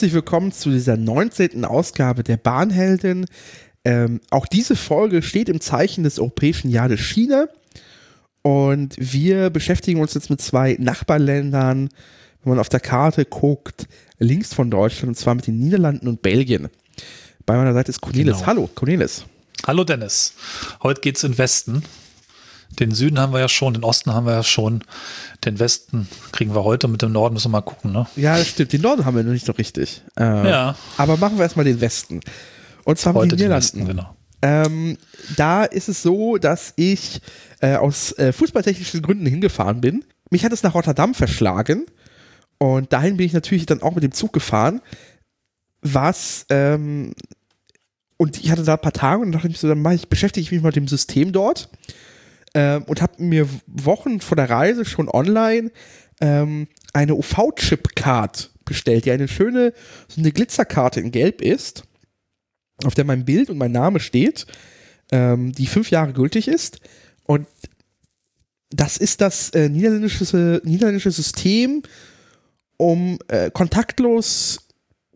Herzlich willkommen zu dieser 19. Ausgabe der Bahnheldin. Ähm, auch diese Folge steht im Zeichen des Europäischen Jahres China. Und wir beschäftigen uns jetzt mit zwei Nachbarländern, wenn man auf der Karte guckt, links von Deutschland, und zwar mit den Niederlanden und Belgien. Bei meiner Seite ist Cornelis. Genau. Hallo, Cornelis. Hallo, Dennis. Heute geht's in Westen. Den Süden haben wir ja schon, den Osten haben wir ja schon. Den Westen kriegen wir heute mit dem Norden, müssen wir mal gucken, ne? Ja, das stimmt. Den Norden haben wir noch nicht so richtig. Äh, ja. Aber machen wir erstmal den Westen. Und zwar heute mit den Niederlanden. Westen, genau. Ähm, da ist es so, dass ich äh, aus äh, fußballtechnischen Gründen hingefahren bin. Mich hat es nach Rotterdam verschlagen. Und dahin bin ich natürlich dann auch mit dem Zug gefahren. Was, ähm, und ich hatte da ein paar Tage und dachte ich so, dann ich, beschäftige ich mich mal mit dem System dort ähm, und habe mir Wochen vor der Reise schon online ähm, eine UV-Chip-Card bestellt, die eine schöne, so eine Glitzerkarte in Gelb ist, auf der mein Bild und mein Name steht, ähm, die fünf Jahre gültig ist. Und das ist das äh, niederländische, niederländische System, um äh, kontaktlos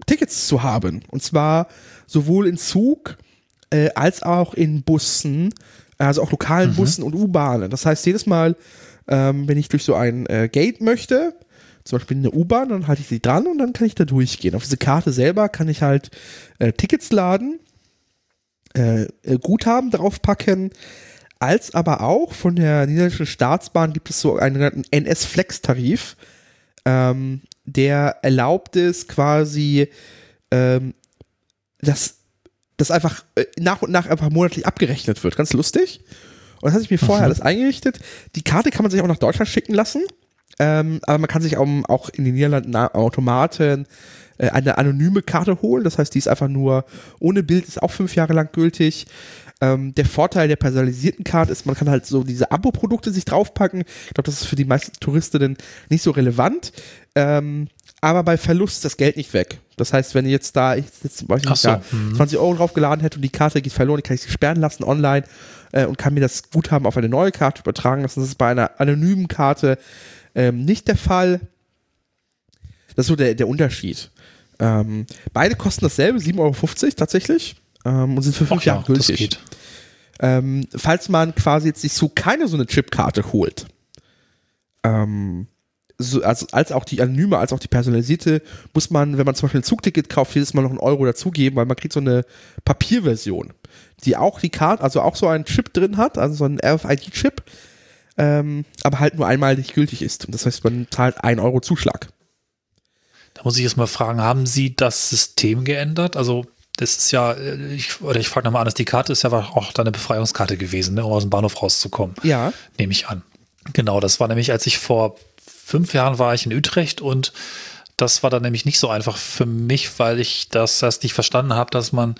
Tickets zu haben. Und zwar sowohl in Zug äh, als auch in Bussen also auch lokalen mhm. Bussen und U-Bahnen. Das heißt, jedes Mal, ähm, wenn ich durch so ein äh, Gate möchte, zum Beispiel in der U-Bahn, dann halte ich sie dran und dann kann ich da durchgehen. Auf diese Karte selber kann ich halt äh, Tickets laden, äh, äh Guthaben draufpacken, als aber auch von der niederländischen Staatsbahn gibt es so einen NS-Flex-Tarif, ähm, der erlaubt es quasi, ähm, das das einfach äh, nach und nach einfach monatlich abgerechnet wird. Ganz lustig. Und das hatte ich mir vorher mhm. alles eingerichtet. Die Karte kann man sich auch nach Deutschland schicken lassen. Ähm, aber man kann sich auch, auch in den Niederlanden Automaten äh, eine anonyme Karte holen. Das heißt, die ist einfach nur ohne Bild, ist auch fünf Jahre lang gültig. Ähm, der Vorteil der personalisierten Karte ist, man kann halt so diese Abo-Produkte sich draufpacken. Ich glaube, das ist für die meisten Touristinnen nicht so relevant. Ähm, aber bei Verlust ist das Geld nicht weg. Das heißt, wenn ich jetzt da ich jetzt, ich nicht, so. da 20 mhm. Euro draufgeladen hätte und die Karte geht verloren, kann ich sie sperren lassen online äh, und kann mir das Guthaben auf eine neue Karte übertragen. Das ist bei einer anonymen Karte ähm, nicht der Fall. Das ist so der, der Unterschied. Ähm, beide kosten dasselbe, 7,50 Euro tatsächlich ähm, und sind für fünf Jahre ja, gültig. Ähm, falls man quasi jetzt sich so keine so eine Chipkarte holt, ähm, so, also als auch die anonyme, als auch die personalisierte, muss man, wenn man zum Beispiel ein Zugticket kauft, jedes Mal noch einen Euro dazugeben, weil man kriegt so eine Papierversion, die auch die Karte, also auch so einen Chip drin hat, also so einen RFID-Chip, ähm, aber halt nur einmal nicht gültig ist. Und das heißt, man zahlt einen Euro Zuschlag. Da muss ich jetzt mal fragen, haben Sie das System geändert? Also das ist ja, ich, oder ich frage nochmal an, die Karte ist ja auch deine Befreiungskarte gewesen, ne, um aus dem Bahnhof rauszukommen. Ja. Nehme ich an. Genau, das war nämlich, als ich vor fünf Jahren war ich in Utrecht und das war dann nämlich nicht so einfach für mich, weil ich das erst nicht verstanden habe, dass man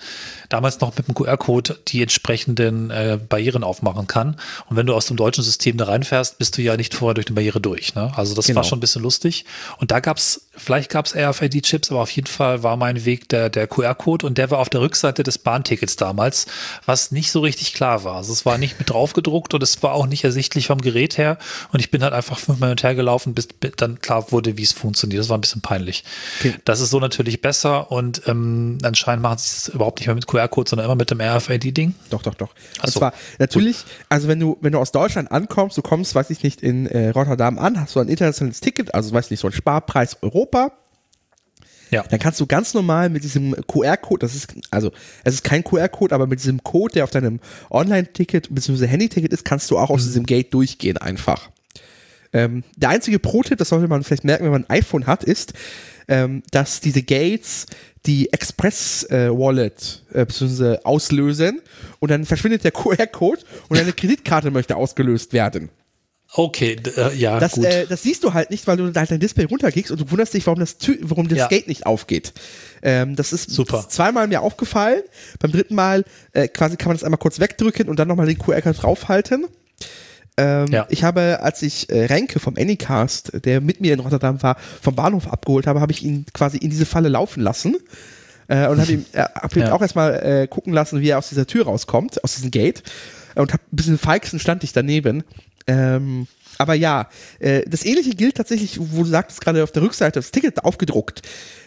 damals noch mit dem QR-Code die entsprechenden äh, Barrieren aufmachen kann. Und wenn du aus dem deutschen System da reinfährst, bist du ja nicht vorher durch die Barriere durch. Ne? Also das genau. war schon ein bisschen lustig. Und da gab es, vielleicht gab es RFID-Chips, aber auf jeden Fall war mein Weg der, der QR-Code und der war auf der Rückseite des Bahntickets damals, was nicht so richtig klar war. Also es war nicht mit drauf gedruckt und es war auch nicht ersichtlich vom Gerät her. Und ich bin halt einfach fünfmal hinterher gelaufen, bis dann klar wurde, wie es funktioniert. Das war ein bisschen peinlich. Okay. Das ist so natürlich besser und ähm, anscheinend machen sie es überhaupt nicht mehr mit QR-Code, sondern immer mit dem RFID-Ding. Doch, doch, doch. Und so. zwar natürlich, Gut. also wenn du, wenn du aus Deutschland ankommst, du kommst, weiß ich nicht, in äh, Rotterdam an, hast du ein internationales Ticket, also weiß ich nicht, so ein Sparpreis Europa. Ja. Dann kannst du ganz normal mit diesem QR-Code, das ist, also, es ist kein QR-Code, aber mit diesem Code, der auf deinem Online-Ticket bzw. Handy-Ticket ist, kannst du auch aus mhm. diesem Gate durchgehen einfach. Ähm, der einzige Pro-Tipp, das sollte man vielleicht merken, wenn man ein iPhone hat, ist, ähm, dass diese Gates die Express-Wallet äh, äh, bzw. auslösen und dann verschwindet der QR-Code und eine Kreditkarte möchte ausgelöst werden. Okay, äh, ja, das, gut. Äh, das siehst du halt nicht, weil du halt dein Display runtergehst und du wunderst dich, warum das, warum das ja. Gate nicht aufgeht. Ähm, das ist Super. zweimal mir aufgefallen. Beim dritten Mal äh, quasi kann man das einmal kurz wegdrücken und dann nochmal den QR-Code draufhalten. Ähm, ja. Ich habe, als ich äh, Renke vom Anycast, der mit mir in Rotterdam war, vom Bahnhof abgeholt habe, habe ich ihn quasi in diese Falle laufen lassen. Äh, und habe ihm, äh, hab ihn ja. auch erstmal äh, gucken lassen, wie er aus dieser Tür rauskommt, aus diesem Gate. Und hab ein bisschen feixen stand ich daneben. Ähm, Aber ja, äh, das ähnliche gilt tatsächlich, wo du sagtest gerade auf der Rückseite das Ticket aufgedruckt.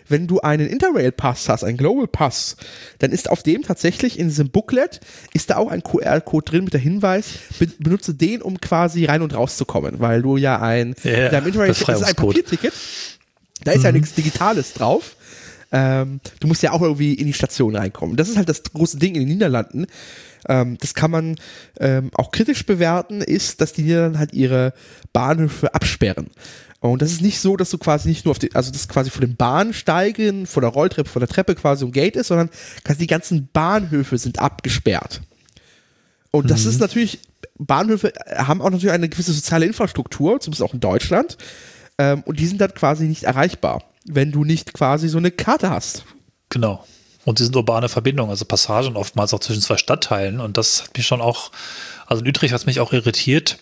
Wenn du einen Interrail-Pass hast, einen Global Pass, dann ist auf dem tatsächlich in diesem Booklet ist da auch ein QR-Code drin mit der Hinweis, be benutze den, um quasi rein und rauszukommen, weil du ja ein, ja, deinem Interrail das ist ein Papierticket, da ist mhm. ja nichts Digitales drauf. Ähm, du musst ja auch irgendwie in die Station reinkommen. Das ist halt das große Ding in den Niederlanden ähm, das kann man ähm, auch kritisch bewerten, ist, dass die Niederlande halt ihre Bahnhöfe absperren. Und das ist nicht so, dass du quasi nicht nur auf die, also das quasi vor den Bahnsteigen, vor der Rolltreppe, vor der Treppe quasi ein Gate ist, sondern quasi die ganzen Bahnhöfe sind abgesperrt. Und das mhm. ist natürlich, Bahnhöfe haben auch natürlich eine gewisse soziale Infrastruktur, zumindest auch in Deutschland. Ähm, und die sind dann quasi nicht erreichbar, wenn du nicht quasi so eine Karte hast. Genau. Und sie sind urbane Verbindungen, also Passagen oftmals auch zwischen zwei Stadtteilen. Und das hat mich schon auch, also in Utrecht hat es mich auch irritiert.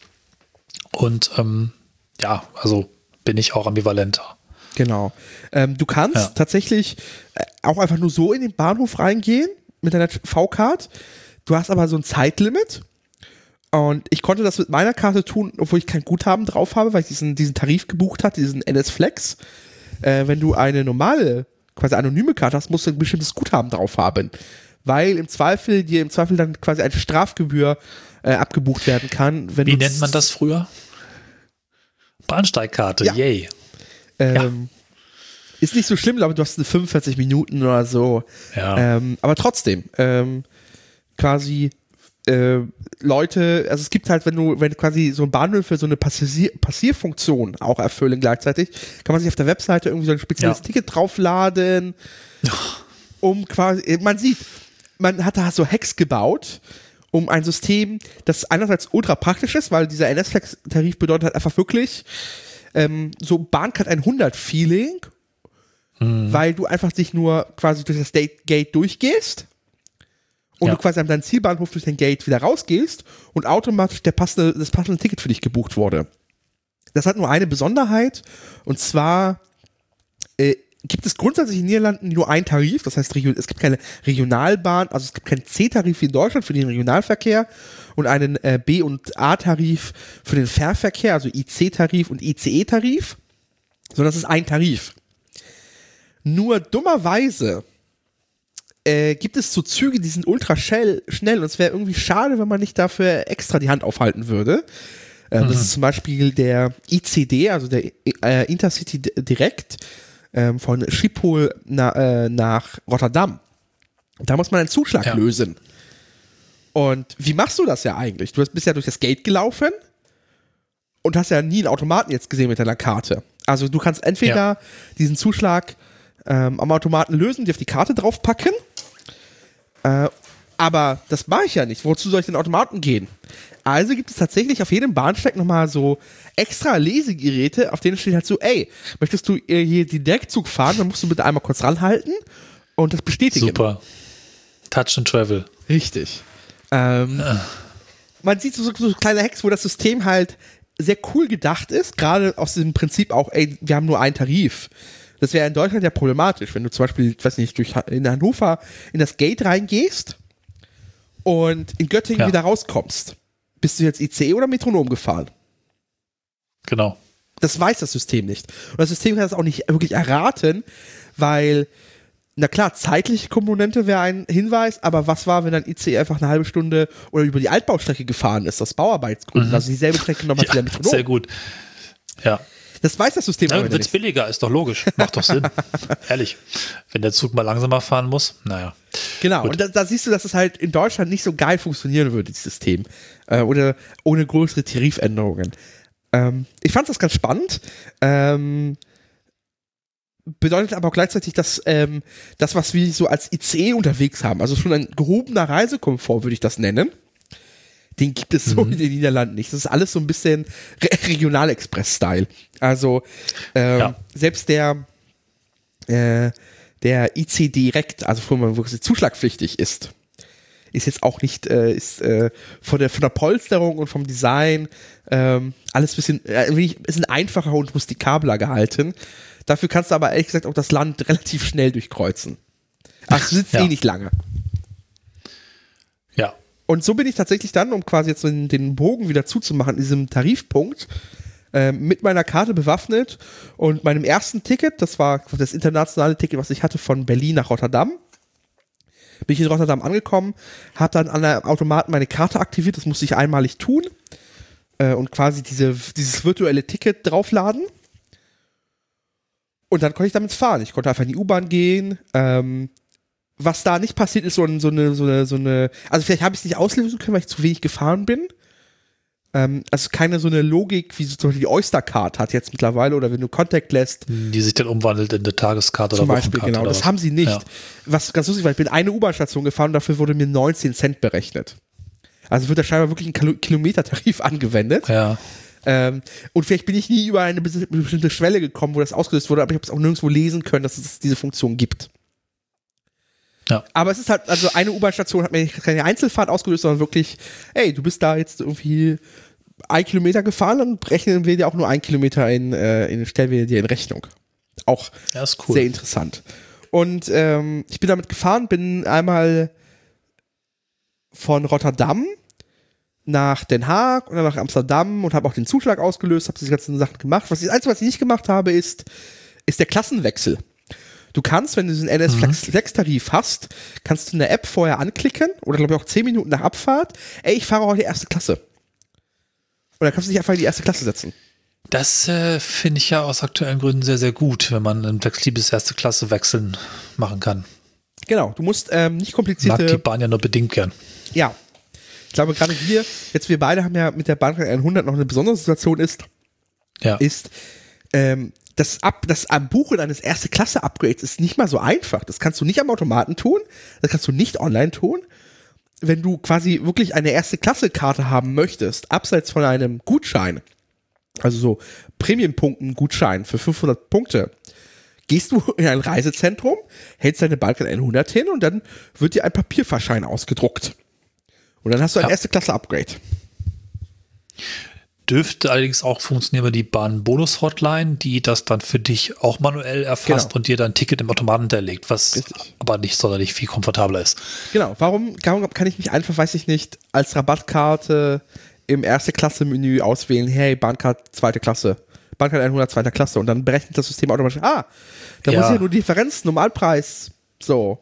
Und ähm, ja, also bin ich auch ambivalenter. Genau. Ähm, du kannst ja. tatsächlich äh, auch einfach nur so in den Bahnhof reingehen mit deiner V-Card. Du hast aber so ein Zeitlimit. Und ich konnte das mit meiner Karte tun, obwohl ich kein Guthaben drauf habe, weil ich diesen, diesen Tarif gebucht hatte, diesen NS Flex. Äh, wenn du eine normale quasi anonyme Karte hast, musst du ein bestimmtes Guthaben drauf haben. Weil im Zweifel dir im Zweifel dann quasi eine Strafgebühr äh, abgebucht werden kann. Wie nennt man das früher? Bahnsteigkarte, ja. yay. Ähm, ja. Ist nicht so schlimm, aber du hast 45 Minuten oder so. Ja. Ähm, aber trotzdem, ähm, quasi äh, Leute, also es gibt halt, wenn du, wenn quasi so ein Bahnhöfe so eine Passier Passierfunktion auch erfüllen gleichzeitig, kann man sich auf der Webseite irgendwie so ein spezielles ja. Ticket draufladen, um quasi, man sieht, man hat da so Hacks gebaut, um ein System, das einerseits ultra praktisch ist, weil dieser NS-Flex-Tarif bedeutet halt einfach wirklich ähm, so Bahncard 100-Feeling, mhm. weil du einfach dich nur quasi durch das Gate durchgehst und ja. du quasi an deinem Zielbahnhof durch den Gate wieder rausgehst und automatisch der passende, das passende Ticket für dich gebucht wurde. Das hat nur eine Besonderheit und zwar äh, gibt es grundsätzlich in den Niederlanden nur einen Tarif, das heißt, es gibt keine Regionalbahn, also es gibt keinen C-Tarif wie in Deutschland für den Regionalverkehr und einen äh, B- und A-Tarif für den Fährverkehr, also IC-Tarif und ICE-Tarif, sondern es ist ein Tarif. Nur dummerweise äh, gibt es so Züge, die sind ultra schnell, schnell und es wäre irgendwie schade, wenn man nicht dafür extra die Hand aufhalten würde. Äh, mhm. Das ist zum Beispiel der ICD, also der äh, Intercity Direct ähm, von Schiphol na, äh, nach Rotterdam. Da muss man einen Zuschlag ja. lösen. Und wie machst du das ja eigentlich? Du bist ja durch das Gate gelaufen und hast ja nie einen Automaten jetzt gesehen mit deiner Karte. Also du kannst entweder ja. diesen Zuschlag ähm, am Automaten lösen, dir auf die Karte draufpacken äh, aber das mache ich ja nicht. Wozu soll ich den Automaten gehen? Also gibt es tatsächlich auf jedem Bahnsteig nochmal so extra Lesegeräte, auf denen steht halt so, ey, möchtest du hier die Direktzug fahren, dann musst du bitte einmal kurz ranhalten und das bestätigen. Super. Touch and Travel. Richtig. Ähm, ah. Man sieht so, so kleine Hacks, wo das System halt sehr cool gedacht ist, gerade aus dem Prinzip auch, ey, wir haben nur einen Tarif. Das wäre in Deutschland ja problematisch, wenn du zum Beispiel, ich weiß nicht, durch in Hannover in das Gate reingehst und in Göttingen ja. wieder rauskommst. Bist du jetzt ICE oder Metronom gefahren? Genau. Das weiß das System nicht. Und das System kann das auch nicht wirklich erraten, weil, na klar, zeitliche Komponente wäre ein Hinweis, aber was war, wenn ein ICE einfach eine halbe Stunde oder über die Altbaustrecke gefahren ist, aus Bauarbeitsgründen, mhm. also dieselbe Strecke nochmal ja, wieder Metronom? Sehr gut. Ja. Das weiß das System ja, Wird es billiger, ist doch logisch. Macht doch Sinn. Ehrlich. Wenn der Zug mal langsamer fahren muss, naja. Genau, Gut. und da, da, siehst du, dass es halt in Deutschland nicht so geil funktionieren würde, dieses System. Äh, oder ohne größere Tarifänderungen. Ähm, ich fand das ganz spannend. Ähm, bedeutet aber auch gleichzeitig, dass ähm, das, was wir so als ICE unterwegs haben, also schon ein gehobener Reisekomfort, würde ich das nennen, den gibt es so mhm. in den Niederlanden nicht. Das ist alles so ein bisschen Re Regionalexpress-Style. Also ähm, ja. selbst der äh, der IC direkt, also wo man wirklich zuschlagpflichtig ist, ist jetzt auch nicht, äh, ist äh, von, der, von der Polsterung und vom Design ähm, alles ein bisschen, äh, ein bisschen einfacher und rustikabler gehalten. Dafür kannst du aber ehrlich gesagt auch das Land relativ schnell durchkreuzen. Ach, du sitzt ja. eh nicht lange. Und so bin ich tatsächlich dann, um quasi jetzt den, den Bogen wieder zuzumachen, in diesem Tarifpunkt, äh, mit meiner Karte bewaffnet und meinem ersten Ticket, das war das internationale Ticket, was ich hatte von Berlin nach Rotterdam. Bin ich in Rotterdam angekommen, habe dann an der Automaten meine Karte aktiviert, das musste ich einmalig tun äh, und quasi diese, dieses virtuelle Ticket draufladen. Und dann konnte ich damit fahren. Ich konnte einfach in die U-Bahn gehen. Ähm, was da nicht passiert ist, so, ein, so, eine, so, eine, so eine, also vielleicht habe ich es nicht auslösen können, weil ich zu wenig gefahren bin. Ähm, also keine so eine Logik, wie zum Beispiel die Oyster-Card hat jetzt mittlerweile oder wenn du Contact lässt. Die sich dann umwandelt in eine Tageskarte oder Beispiel, genau. Das was. haben sie nicht. Ja. Was ganz lustig war, ich bin eine U-Bahn-Station gefahren und dafür wurde mir 19 Cent berechnet. Also wird da scheinbar wirklich ein Kilometertarif angewendet. Ja. Ähm, und vielleicht bin ich nie über eine bestimmte Schwelle gekommen, wo das ausgelöst wurde, aber ich habe es auch nirgendwo lesen können, dass es diese Funktion gibt. Ja. Aber es ist halt, also eine U-Bahn-Station hat mir keine Einzelfahrt ausgelöst, sondern wirklich, ey, du bist da jetzt irgendwie ein Kilometer gefahren, dann rechnen wir dir auch nur ein Kilometer in, äh, in stellen wir dir in Rechnung. Auch cool. sehr interessant. Und ähm, ich bin damit gefahren, bin einmal von Rotterdam nach Den Haag und dann nach Amsterdam und habe auch den Zuschlag ausgelöst, habe diese ganzen Sachen gemacht. Was das Einzige, was ich nicht gemacht habe, ist, ist der Klassenwechsel. Du kannst, wenn du diesen NS-Flex-Tarif mhm. hast, kannst du in der App vorher anklicken oder glaube ich auch 10 Minuten nach Abfahrt, ey, ich fahre heute erste Klasse. Und dann kannst du dich einfach in die erste Klasse setzen. Das äh, finde ich ja aus aktuellen Gründen sehr, sehr gut, wenn man ein flexibles erste Klasse wechseln machen kann. Genau, du musst ähm, nicht komplizierte. Mag die Bahn ja nur bedingt gern. Ja. Ich glaube, gerade wir, jetzt wir beide haben ja mit der Bahn 100 noch eine besondere Situation ist, ja. ist, ähm, das, Ab, das Buchen eines erste Klasse Upgrades ist nicht mal so einfach. Das kannst du nicht am Automaten tun, das kannst du nicht online tun. Wenn du quasi wirklich eine erste Klasse Karte haben möchtest, abseits von einem Gutschein, also so Premium-Punkten Gutschein für 500 Punkte, gehst du in ein Reisezentrum, hältst deine Balkan 100 hin und dann wird dir ein Papierverschein ausgedruckt. Und dann hast du ein ja. erste Klasse Upgrade. Dürfte allerdings auch funktionieren über die Bahn-Bonus-Hotline, die das dann für dich auch manuell erfasst genau. und dir dann ein Ticket im Automaten hinterlegt, was Richtig. aber nicht sonderlich viel komfortabler ist. Genau, warum, warum kann ich mich einfach, weiß ich nicht, als Rabattkarte im Erste-Klasse-Menü auswählen, hey, Bahncard zweite Klasse, Bahncard 100 zweiter Klasse und dann berechnet das System automatisch, ah, da ja. muss ja nur Differenz, Normalpreis, so.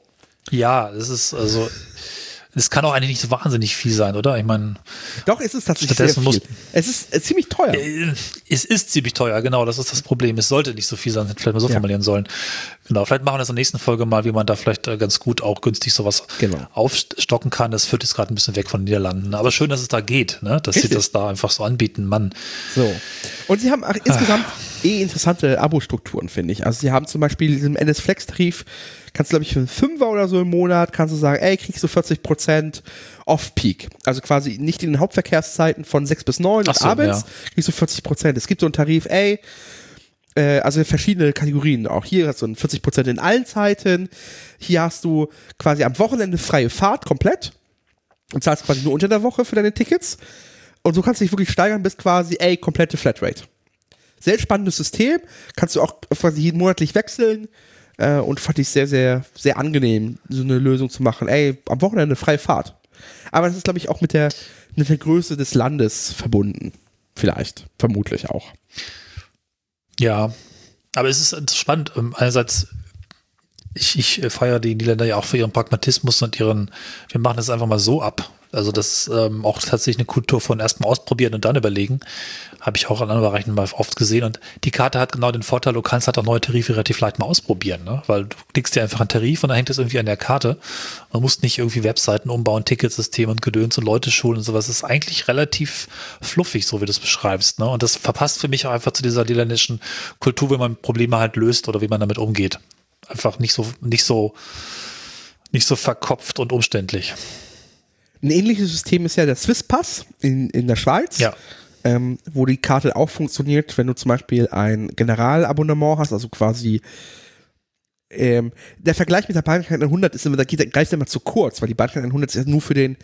Ja, es ist also es kann auch eigentlich nicht so wahnsinnig viel sein, oder? Ich meine. Doch, es ist tatsächlich sehr viel. es ist äh, ziemlich teuer. Äh, es ist ziemlich teuer, genau. Das ist das Problem. Es sollte nicht so viel sein, vielleicht mal so ja. formulieren sollen. Genau. Vielleicht machen wir das in der nächsten Folge mal, wie man da vielleicht äh, ganz gut auch günstig sowas genau. aufstocken kann. Das führt jetzt gerade ein bisschen weg von den Niederlanden. Aber schön, dass es da geht, ne? Dass Richtig. sie das da einfach so anbieten. Mann. So. Und sie haben auch insgesamt eh interessante Abo-Strukturen, finde ich. Also sie haben zum Beispiel diesen NS-Flex-Tarif kannst du, glaube ich, für einen Fünfer oder so im Monat, kannst du sagen, ey, kriegst du 40% Off-Peak. Also quasi nicht in den Hauptverkehrszeiten von 6 bis 9 so, abends, ja. kriegst du 40%. Es gibt so einen Tarif, ey, äh, also verschiedene Kategorien. Auch hier hast du 40% in allen Zeiten. Hier hast du quasi am Wochenende freie Fahrt komplett und zahlst quasi nur unter der Woche für deine Tickets. Und so kannst du dich wirklich steigern bis quasi, ey, komplette Flatrate. Sehr spannendes System. Kannst du auch quasi monatlich wechseln. Äh, und fand ich sehr, sehr, sehr angenehm, so eine Lösung zu machen. Ey, am Wochenende freie Fahrt. Aber das ist, glaube ich, auch mit der, mit der Größe des Landes verbunden. Vielleicht, vermutlich auch. Ja, aber es ist spannend. Ähm, einerseits, ich, ich feiere die Niederländer ja auch für ihren Pragmatismus und ihren, wir machen das einfach mal so ab. Also das ähm, auch tatsächlich eine Kultur von erstmal ausprobieren und dann überlegen. Habe ich auch an anderen Bereichen mal oft gesehen. Und die Karte hat genau den Vorteil, du kannst halt auch neue Tarife relativ leicht mal ausprobieren, ne? weil du klickst dir einfach einen Tarif und dann hängt es irgendwie an der Karte. Man muss nicht irgendwie Webseiten umbauen, Ticketsystem und Gedöns und Leute schulen und sowas. Das ist eigentlich relativ fluffig, so wie du es beschreibst. Ne? Und das verpasst für mich auch einfach zu dieser niederländischen Kultur, wie man Probleme halt löst oder wie man damit umgeht. Einfach nicht so, nicht so, nicht so verkopft und umständlich. Ein ähnliches System ist ja der Swisspass in, in der Schweiz. Ja. Ähm, wo die Karte auch funktioniert, wenn du zum Beispiel ein Generalabonnement hast, also quasi ähm, der Vergleich mit der Bahncard 100 ist immer, da geht, greift immer zu kurz, weil die Bahncard 100 ist ja nur für den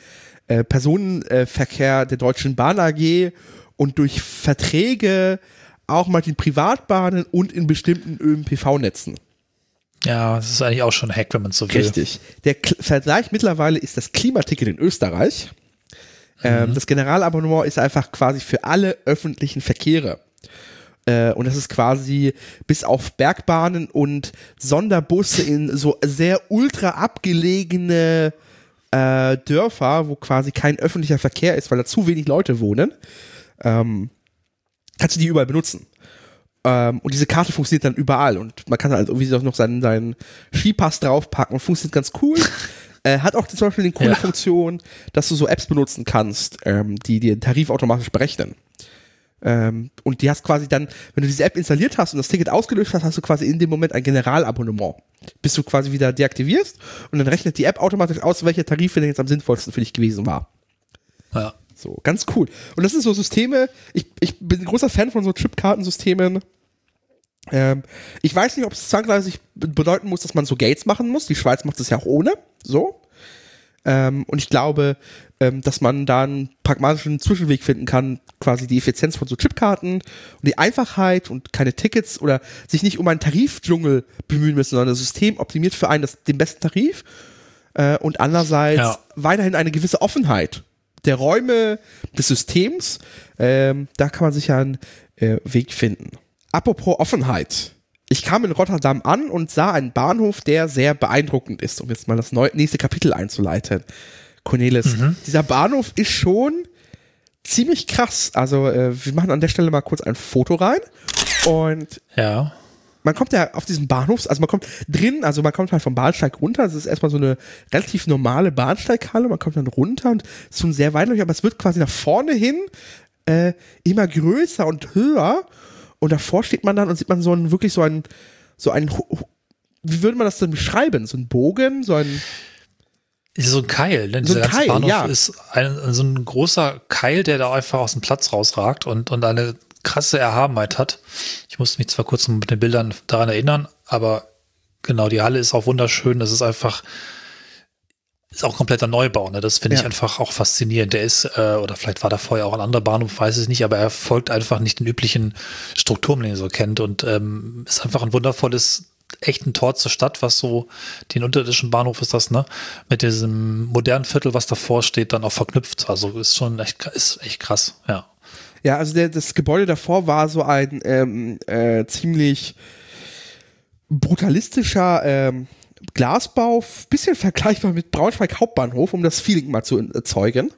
äh, Personenverkehr der Deutschen Bahn AG und durch Verträge auch mal den Privatbahnen und in bestimmten ÖPNV-Netzen. Ja, das ist eigentlich auch schon ein Hack, wenn man so will. Richtig. Der K Vergleich mittlerweile ist das Klimaticket in Österreich. Ähm, mhm. Das Generalabonnement ist einfach quasi für alle öffentlichen Verkehre. Äh, und das ist quasi bis auf Bergbahnen und Sonderbusse in so sehr ultra abgelegene äh, Dörfer, wo quasi kein öffentlicher Verkehr ist, weil da zu wenig Leute wohnen, ähm, kannst du die überall benutzen. Ähm, und diese Karte funktioniert dann überall und man kann halt irgendwie noch seinen, seinen Skipass draufpacken und funktioniert ganz cool. Äh, hat auch zum Beispiel eine coole ja. Funktion, dass du so Apps benutzen kannst, ähm, die dir Tarif automatisch berechnen. Ähm, und die hast quasi dann, wenn du diese App installiert hast und das Ticket ausgelöst hast, hast du quasi in dem Moment ein Generalabonnement. Bis du quasi wieder deaktivierst und dann rechnet die App automatisch aus, welcher Tarif denn jetzt am sinnvollsten für dich gewesen war. Ja. So, ganz cool. Und das sind so Systeme, ich, ich bin ein großer Fan von so Chipkartensystemen. Ähm, ich weiß nicht, ob es zwangsläufig bedeuten muss, dass man so Gates machen muss. Die Schweiz macht es ja auch ohne. So. Ähm, und ich glaube, ähm, dass man da einen pragmatischen Zwischenweg finden kann, quasi die Effizienz von so Chipkarten und die Einfachheit und keine Tickets oder sich nicht um einen Tarifdschungel bemühen müssen, sondern das System optimiert für einen das, den besten Tarif äh, und andererseits ja. weiterhin eine gewisse Offenheit der Räume des Systems. Ähm, da kann man sicher einen äh, Weg finden. Apropos Offenheit. Ich kam in Rotterdam an und sah einen Bahnhof, der sehr beeindruckend ist, um jetzt mal das nächste Kapitel einzuleiten. Cornelis, mhm. dieser Bahnhof ist schon ziemlich krass. Also, äh, wir machen an der Stelle mal kurz ein Foto rein. Und ja. Man kommt ja auf diesen Bahnhof, also man kommt drin, also man kommt halt vom Bahnsteig runter. Das ist erstmal so eine relativ normale Bahnsteighalle. Man kommt dann runter und ist schon sehr weitläufig, aber es wird quasi nach vorne hin äh, immer größer und höher. Und davor steht man dann und sieht man so ein, wirklich so ein, so ein, wie würde man das denn beschreiben? So ein Bogen, so ein, so ein Keil, ne? So ein Keil, Bahnhof ja. ist ein, so ein großer Keil, der da einfach aus dem Platz rausragt und, und eine krasse Erhabenheit hat. Ich musste mich zwar kurz mit den Bildern daran erinnern, aber genau, die Halle ist auch wunderschön. Das ist einfach, ist auch kompletter Neubau. Ne? Das finde ja. ich einfach auch faszinierend. Der ist, äh, oder vielleicht war da vorher auch ein anderer Bahnhof, weiß ich nicht, aber er folgt einfach nicht den üblichen Strukturen, den ihr so kennt und ähm, ist einfach ein wundervolles echt ein Tor zur Stadt, was so den unterirdischen Bahnhof ist das, ne? Mit diesem modernen Viertel, was davor steht, dann auch verknüpft. Also ist schon echt, ist echt krass, ja. Ja, also der, das Gebäude davor war so ein ähm, äh, ziemlich brutalistischer ähm, Glasbau, bisschen vergleichbar mit Braunschweig Hauptbahnhof, um das Feeling mal zu erzeugen.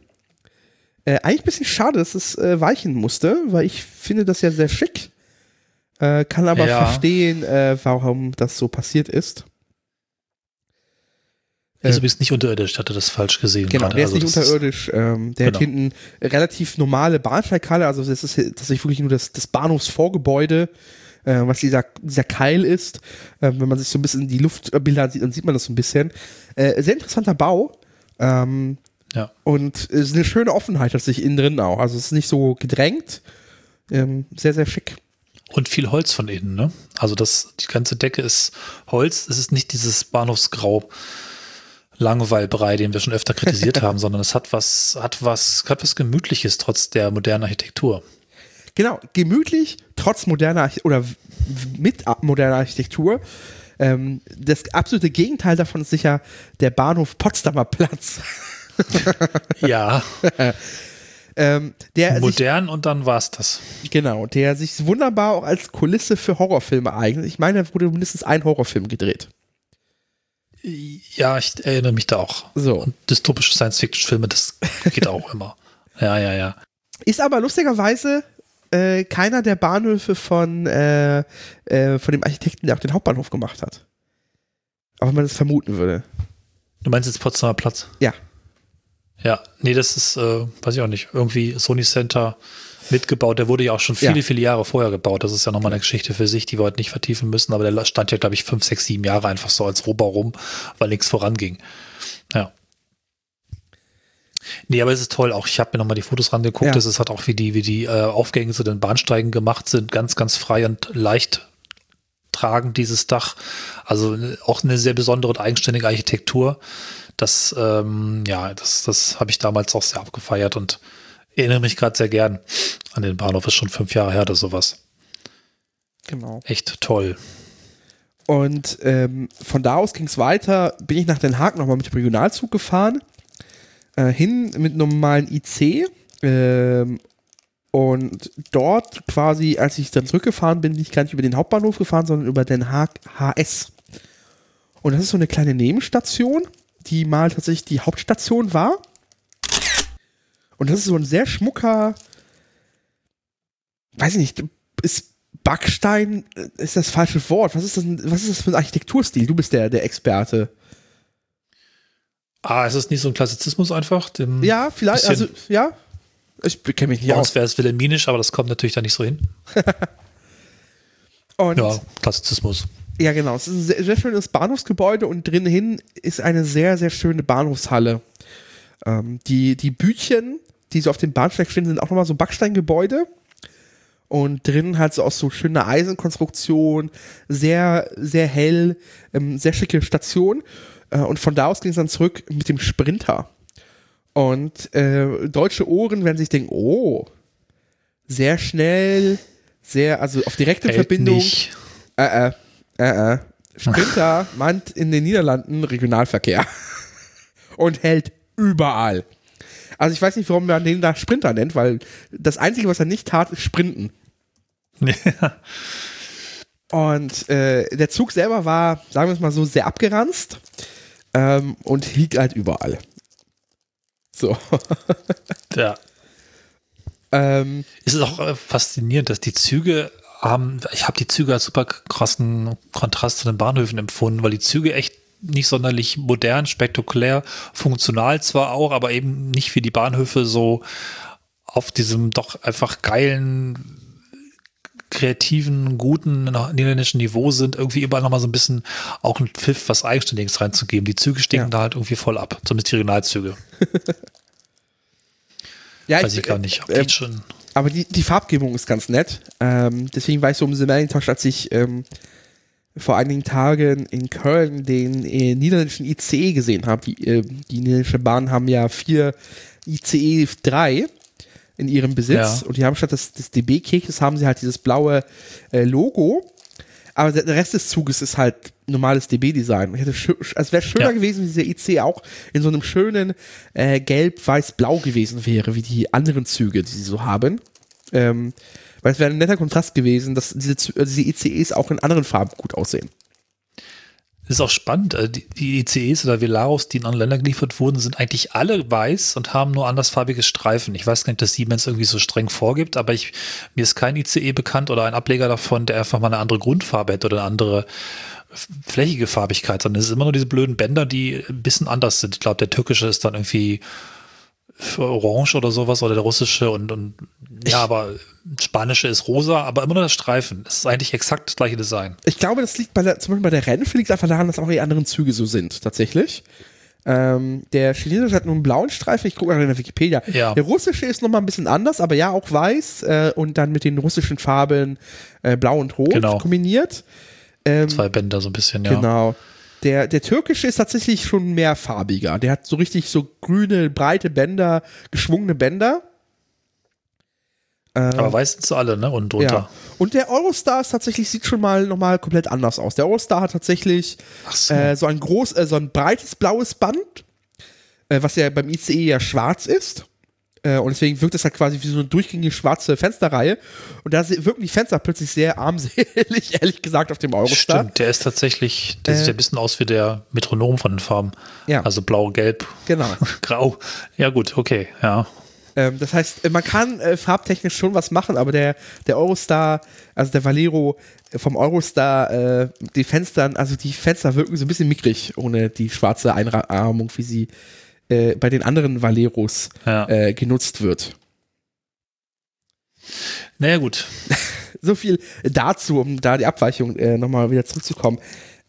Äh, eigentlich ein bisschen schade, dass es äh, weichen musste, weil ich finde das ja sehr schick. Äh, kann aber ja. verstehen, äh, warum das so passiert ist. Also du bist nicht unterirdisch, hatte das falsch gesehen. Genau, gerade. der ist also nicht unterirdisch. Ähm, der genau. hat hinten relativ normale Bahnsteighalle, also das ist tatsächlich wirklich nur das, das Bahnhofsvorgebäude, äh, was dieser, dieser Keil ist. Äh, wenn man sich so ein bisschen die Luftbilder sieht, dann sieht man das so ein bisschen. Äh, sehr interessanter Bau. Ähm, ja. Und es ist eine schöne Offenheit tatsächlich innen drin auch. Also es ist nicht so gedrängt. Ähm, sehr, sehr schick. Und viel Holz von innen, ne? Also das, die ganze Decke ist Holz. Es ist nicht dieses Bahnhofsgrau. Langweilbrei, den wir schon öfter kritisiert haben, sondern es hat was, hat was, hat was Gemütliches trotz der modernen Architektur. Genau, gemütlich, trotz moderner oder mit moderner Architektur. Ähm, das absolute Gegenteil davon ist sicher der Bahnhof Potsdamer Platz. ja. Ähm, Modern sich, und dann war es das. Genau, der sich wunderbar auch als Kulisse für Horrorfilme eignet. Ich meine, da wurde mindestens ein Horrorfilm gedreht. Ja, ich erinnere mich da auch. So. Und dystopische Science-Fiction-Filme, das geht auch immer. Ja, ja, ja. Ist aber lustigerweise äh, keiner der Bahnhöfe von, äh, äh, von dem Architekten, der auch den Hauptbahnhof gemacht hat. Auch wenn man das vermuten würde. Du meinst jetzt Potsdamer Platz? Ja. Ja, nee, das ist, äh, weiß ich auch nicht, irgendwie Sony Center mitgebaut. Der wurde ja auch schon viele, ja. viele Jahre vorher gebaut. Das ist ja nochmal eine Geschichte für sich, die wir heute nicht vertiefen müssen. Aber der stand ja, glaube ich, fünf, sechs, sieben Jahre einfach so als Rohbau rum, weil nichts voranging. Ja. Nee, aber es ist toll. Auch ich habe mir nochmal die Fotos rangeguckt. Ja. Es ist halt auch, wie die, wie die äh, Aufgänge zu den Bahnsteigen gemacht sind. Ganz, ganz frei und leicht tragend, dieses Dach. Also äh, auch eine sehr besondere und eigenständige Architektur. Das, ähm, ja, das, das habe ich damals auch sehr abgefeiert und erinnere mich gerade sehr gern an den Bahnhof. Ist schon fünf Jahre her oder sowas. Genau. Echt toll. Und ähm, von da aus ging es weiter, bin ich nach Den Haag nochmal mit dem Regionalzug gefahren. äh, hin mit normalen IC. Ähm, und dort quasi, als ich dann zurückgefahren bin, bin ich gar nicht über den Hauptbahnhof gefahren, sondern über Den Haag HS. Und das ist so eine kleine Nebenstation, die mal tatsächlich die Hauptstation war. Und das ist so ein sehr schmucker, weiß ich nicht, ist Backstein, äh, ist das falsche Wort. Was ist das, was ist das für ein Architekturstil? Du bist der, der Experte. Ah, ist das nicht so ein Klassizismus einfach? ja, vielleicht, also, ja. Ich kenne mich nicht aus. Sonst wäre es wilhelminisch, aber das kommt natürlich da nicht so hin. ja, Klassizismus. Ja, genau. Es ist ein sehr, sehr schönes Bahnhofsgebäude und drinnen ist eine sehr, sehr schöne Bahnhofshalle. Ähm, die, die Bütchen, die so auf dem Bahnsteig stehen, sind auch nochmal so Backsteingebäude. Und drinnen halt so aus so schöner Eisenkonstruktion, sehr, sehr hell, ähm, sehr schicke Station. Äh, und von da aus ging es dann zurück mit dem Sprinter. Und äh, deutsche Ohren werden sich denken, oh, sehr schnell, sehr, also auf direkte Hält Verbindung. Nicht. Äh, äh, äh, äh. Sprinter meint in den Niederlanden Regionalverkehr. Und hält überall. Also ich weiß nicht, warum man den da Sprinter nennt, weil das Einzige, was er nicht tat, ist Sprinten. Ja. Und äh, der Zug selber war, sagen wir es mal so, sehr abgeranzt ähm, und hielt halt überall. So. ja. Ähm, es ist auch äh, faszinierend, dass die Züge haben, ich habe die Züge als super krassen Kontrast zu den Bahnhöfen empfunden, weil die Züge echt nicht sonderlich modern, spektakulär, funktional zwar auch, aber eben nicht wie die Bahnhöfe so auf diesem doch einfach geilen kreativen, guten niederländischen Niveau sind, irgendwie überall nochmal so ein bisschen auch ein Pfiff, was Eigenständiges reinzugeben. Die Züge stinken ja. da halt irgendwie voll ab, zumindest die Regionalzüge. ja, Weiß ich, ich gar nicht. Äh, schon. Aber die, die Farbgebung ist ganz nett. Ähm, deswegen war ich so um The Macintosh, als ich ähm, vor einigen Tagen in Köln den äh, niederländischen ICE gesehen habe. Die, äh, die niederländische Bahn haben ja vier ICE 3 in ihrem Besitz. Ja. Und die haben statt des, des DB-Kekses haben sie halt dieses blaue äh, Logo. Aber der, der, Rest des Zuges ist halt normales DB-Design. Es wäre schöner ja. gewesen, wenn dieser IC auch in so einem schönen äh, Gelb-Weiß-Blau gewesen wäre, wie die anderen Züge, die sie so haben. Ähm, weil es wäre ein netter Kontrast gewesen, dass diese, diese ICEs auch in anderen Farben gut aussehen. Das ist auch spannend. Äh, die ICEs oder Velaros, die in andere Länder geliefert wurden, sind eigentlich alle weiß und haben nur andersfarbige Streifen. Ich weiß gar nicht, dass Siemens irgendwie so streng vorgibt, aber ich, mir ist kein ICE bekannt oder ein Ableger davon, der einfach mal eine andere Grundfarbe hätte oder eine andere flächige Farbigkeit, sondern es ist immer nur diese blöden Bänder, die ein bisschen anders sind. Ich glaube, der türkische ist dann irgendwie orange oder sowas oder der russische und, und ja, aber spanische ist rosa, aber immer nur das Streifen. Das ist eigentlich exakt das gleiche Design. Ich glaube, das liegt bei der, zum Beispiel bei der Rennfe liegt einfach daran, dass auch die anderen Züge so sind, tatsächlich. Ähm, der chinesische hat nur einen blauen Streifen, ich gucke mal in der Wikipedia. Ja. Der russische ist nochmal ein bisschen anders, aber ja, auch weiß äh, und dann mit den russischen Farben äh, blau und rot genau. kombiniert. Ähm, Zwei Bänder so ein bisschen, ja. Genau. Der, der türkische ist tatsächlich schon mehr farbiger. Der hat so richtig so grüne, breite Bänder, geschwungene Bänder. Ähm, Aber weiß sind sie alle, ne? Und drunter. Ja. Und der Eurostar ist tatsächlich, sieht schon mal nochmal komplett anders aus. Der Eurostar hat tatsächlich so. Äh, so. ein groß, äh, so ein breites blaues Band, äh, was ja beim ICE ja schwarz ist. Äh, und deswegen wirkt es halt quasi wie so eine durchgängige schwarze Fensterreihe. Und da wirken die Fenster plötzlich sehr armselig, ehrlich gesagt, auf dem Eurostar. Stimmt, der ist tatsächlich, der äh, sieht ein bisschen aus wie der Metronom von den Farben. Ja. Also blau, gelb, genau. grau. Ja, gut, okay, ja. Ähm, das heißt, man kann äh, farbtechnisch schon was machen, aber der, der Eurostar, also der Valero vom Eurostar, äh, die Fenster, also die Fenster wirken so ein bisschen mickrig ohne die schwarze Einrahmung, wie sie äh, bei den anderen Valeros ja. äh, genutzt wird. Naja, gut. so viel dazu, um da die Abweichung äh, nochmal wieder zurückzukommen.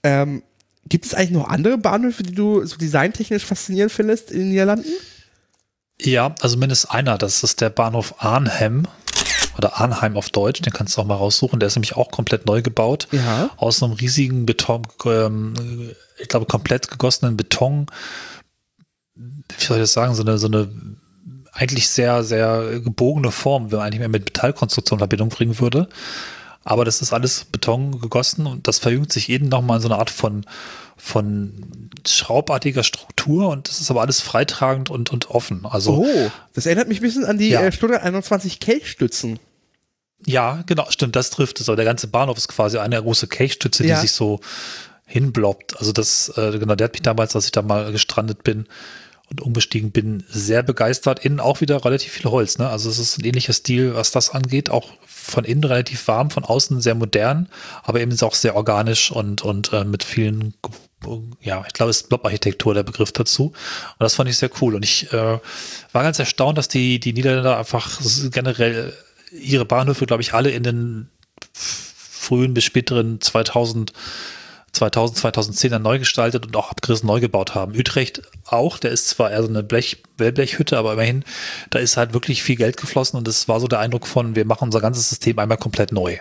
Ähm, gibt es eigentlich noch andere Bahnhöfe, die du so designtechnisch faszinierend findest in den Niederlanden? Ja, also mindestens einer. Das ist der Bahnhof Arnhem oder Arnheim auf Deutsch, den kannst du auch mal raussuchen. Der ist nämlich auch komplett neu gebaut. Ja. Aus einem riesigen Beton, ähm, ich glaube, komplett gegossenen Beton wie soll ich das sagen, so eine, so eine eigentlich sehr, sehr gebogene Form, wenn man eigentlich mehr mit Metallkonstruktion in Verbindung bringen würde. Aber das ist alles Beton gegossen und das verjüngt sich eben nochmal in so eine Art von, von schraubartiger Struktur und das ist aber alles freitragend und, und offen. Also, oh, das erinnert mich ein bisschen an die ja. äh, Stunde 21 Kelchstützen. Ja, genau, stimmt, das trifft es. Aber der ganze Bahnhof ist quasi eine große Kelchstütze, ja. die sich so hinbloppt. Also das, äh, genau, der hat mich damals, als ich da mal gestrandet bin, und umgestiegen bin, sehr begeistert. Innen auch wieder relativ viel Holz. Ne? Also es ist ein ähnlicher Stil, was das angeht. Auch von innen relativ warm, von außen sehr modern, aber eben auch sehr organisch und, und äh, mit vielen, ja, ich glaube, es ist Blob-Architektur der Begriff dazu. Und das fand ich sehr cool. Und ich äh, war ganz erstaunt, dass die, die Niederländer einfach generell ihre Bahnhöfe, glaube ich, alle in den frühen bis späteren 2000 2000, 2010 dann neu gestaltet und auch abgerissen neu gebaut haben. Utrecht auch, der ist zwar eher so eine Blech, Wellblechhütte, aber immerhin, da ist halt wirklich viel Geld geflossen und es war so der Eindruck von, wir machen unser ganzes System einmal komplett neu.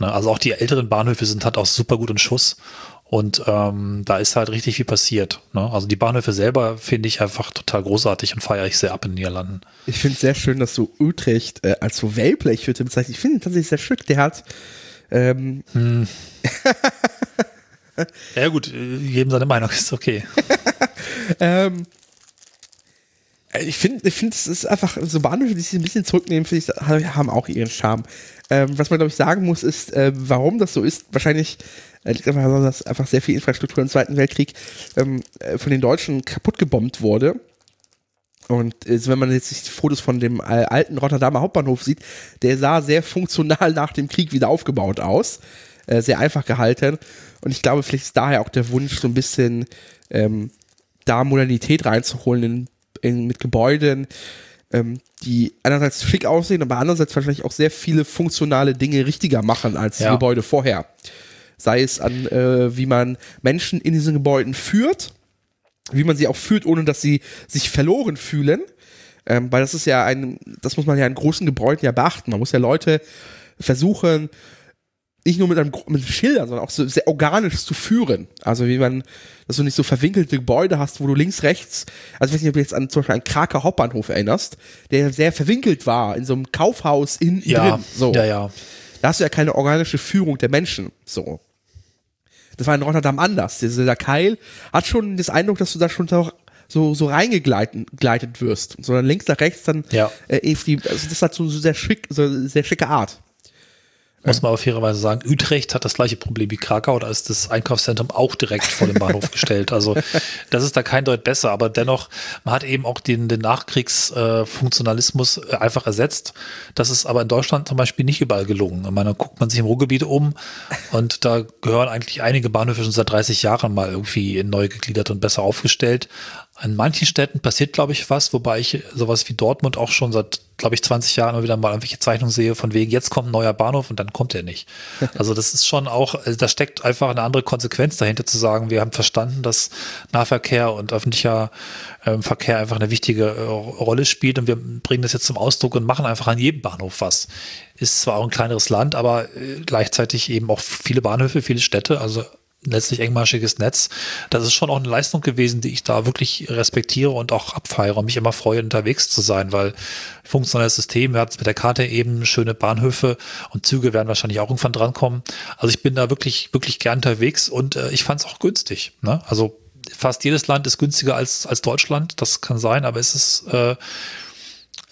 Ne, also auch die älteren Bahnhöfe sind halt auch super gut in Schuss und ähm, da ist halt richtig viel passiert. Ne? Also die Bahnhöfe selber finde ich einfach total großartig und feiere ich sehr ab in den Niederlanden. Ich finde es sehr schön, dass du Utrecht äh, als so Wellblechhütte bezeichnest. Ich finde ihn tatsächlich sehr schick. Der hat ähm, hm. ja, gut, jedem seine Meinung ist okay. ähm, ich finde, ich finde, es ist einfach so Bahnhöfe, die sich ein bisschen zurücknehmen, finde ich, haben auch ihren Charme. Ähm, was man, glaube ich, sagen muss, ist, äh, warum das so ist. Wahrscheinlich äh, liegt einfach daran, dass einfach sehr viel Infrastruktur im Zweiten Weltkrieg ähm, äh, von den Deutschen kaputt gebombt wurde. Und äh, wenn man jetzt die Fotos von dem äh, alten Rotterdamer Hauptbahnhof sieht, der sah sehr funktional nach dem Krieg wieder aufgebaut aus. Äh, sehr einfach gehalten. Und ich glaube, vielleicht ist daher auch der Wunsch, so ein bisschen ähm, da Modernität reinzuholen in, in, mit Gebäuden, ähm, die einerseits schick aussehen, aber andererseits wahrscheinlich auch sehr viele funktionale Dinge richtiger machen als ja. die Gebäude vorher. Sei es an, äh, wie man Menschen in diesen Gebäuden führt, wie man sie auch führt, ohne dass sie sich verloren fühlen. Ähm, weil das ist ja ein, das muss man ja in großen Gebäuden ja beachten. Man muss ja Leute versuchen, nicht nur mit einem mit Schildern, sondern auch so sehr organisch zu führen. Also wie man, dass du nicht so verwinkelte Gebäude hast, wo du links, rechts, also ich weiß nicht, ob du jetzt an zum Beispiel einen Kraker Hauptbahnhof erinnerst, der sehr verwinkelt war, in so einem Kaufhaus in ja, drin. So. Ja, ja. Da hast du ja keine organische Führung der Menschen. So. Das war in Rotterdam anders. Dieser Keil hat schon das Eindruck, dass du da schon so, so reingegleitet wirst, sondern links nach rechts dann ja. äh, also das hat so, so sehr schick, so sehr schicke Art. Muss man aber fairerweise sagen, Utrecht hat das gleiche Problem wie Krakau, da ist das Einkaufszentrum auch direkt vor dem Bahnhof gestellt. Also das ist da kein Deut besser, aber dennoch, man hat eben auch den, den Nachkriegsfunktionalismus äh, einfach ersetzt. Das ist aber in Deutschland zum Beispiel nicht überall gelungen. Ich meine, da guckt man sich im Ruhrgebiet um und da gehören eigentlich einige Bahnhöfe schon seit 30 Jahren mal irgendwie neu gegliedert und besser aufgestellt. In manchen Städten passiert, glaube ich, was, wobei ich sowas wie Dortmund auch schon seit, glaube ich, 20 Jahren immer wieder mal irgendwelche Zeichnungen sehe, von wegen, jetzt kommt ein neuer Bahnhof und dann kommt er nicht. Also das ist schon auch, also da steckt einfach eine andere Konsequenz dahinter zu sagen, wir haben verstanden, dass Nahverkehr und öffentlicher äh, Verkehr einfach eine wichtige äh, Rolle spielt und wir bringen das jetzt zum Ausdruck und machen einfach an jedem Bahnhof was. Ist zwar auch ein kleineres Land, aber äh, gleichzeitig eben auch viele Bahnhöfe, viele Städte, also letztlich engmaschiges Netz. Das ist schon auch eine Leistung gewesen, die ich da wirklich respektiere und auch abfeiere und mich immer freue, unterwegs zu sein, weil funktionales System, wir hatten es mit der Karte eben, schöne Bahnhöfe und Züge werden wahrscheinlich auch irgendwann drankommen. Also ich bin da wirklich, wirklich gern unterwegs und äh, ich fand es auch günstig. Ne? Also fast jedes Land ist günstiger als, als Deutschland, das kann sein, aber es ist äh,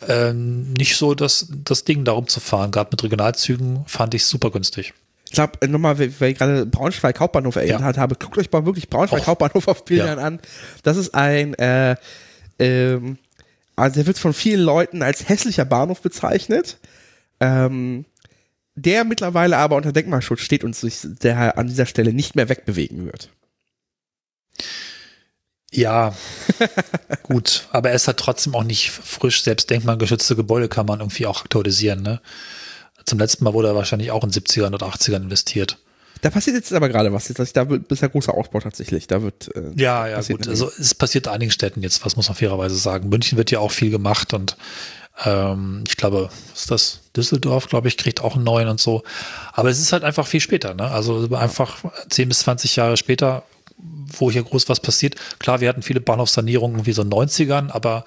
äh, nicht so das, das Ding, darum zu fahren. Gerade mit Regionalzügen fand ich super günstig. Ich glaube, äh, nochmal, weil ich gerade Braunschweig Hauptbahnhof erinnert ja. habe, guckt euch mal wirklich Braunschweig Och. Hauptbahnhof auf Bildern ja. an. Das ist ein, äh, ähm, also der wird von vielen Leuten als hässlicher Bahnhof bezeichnet. Ähm, der mittlerweile aber unter Denkmalschutz steht und sich der an dieser Stelle nicht mehr wegbewegen wird. Ja, gut, aber er ist halt trotzdem auch nicht frisch. Selbst denkmalgeschützte Gebäude kann man irgendwie auch aktualisieren, ne? Zum letzten Mal wurde er wahrscheinlich auch in 70ern oder 80ern investiert. Da passiert jetzt aber gerade was. Jetzt, da ist ja großer Ausbau tatsächlich. Da wird. Äh, ja, ja, gut. Also es passiert in einigen Städten jetzt, was muss man fairerweise sagen. München wird ja auch viel gemacht und ähm, ich glaube, ist das Düsseldorf, glaube ich, kriegt auch einen neuen und so. Aber es ist halt einfach viel später, ne? Also einfach 10 bis 20 Jahre später, wo hier groß was passiert. Klar, wir hatten viele Bahnhofssanierungen wie so in den 90ern, aber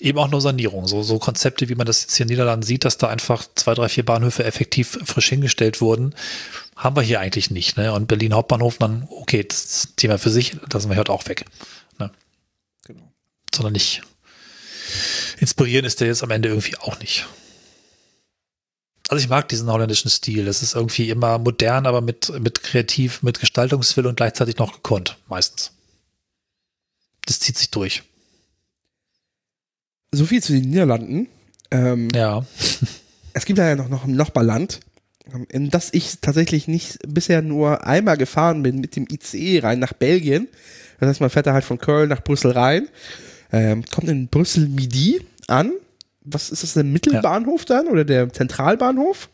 eben auch nur Sanierung. So, so Konzepte, wie man das jetzt hier in Niederlanden sieht, dass da einfach zwei, drei, vier Bahnhöfe effektiv frisch hingestellt wurden, haben wir hier eigentlich nicht. Ne? Und Berlin Hauptbahnhof, dann, okay, das ist ein Thema für sich, da sind wir heute auch weg. Ne? Genau. Sondern nicht inspirieren ist der jetzt am Ende irgendwie auch nicht. Also ich mag diesen holländischen Stil. Es ist irgendwie immer modern, aber mit, mit kreativ, mit Gestaltungswill und gleichzeitig noch gekonnt, meistens. Das zieht sich durch. So viel zu den Niederlanden. Ähm, ja. es gibt ja noch, noch ein Nachbarland, in das ich tatsächlich nicht bisher nur einmal gefahren bin mit dem ICE rein nach Belgien. Das heißt, man fährt da halt von Köln nach Brüssel rein, ähm, kommt in Brüssel Midi an. Was ist das, der Mittelbahnhof ja. dann oder der Zentralbahnhof?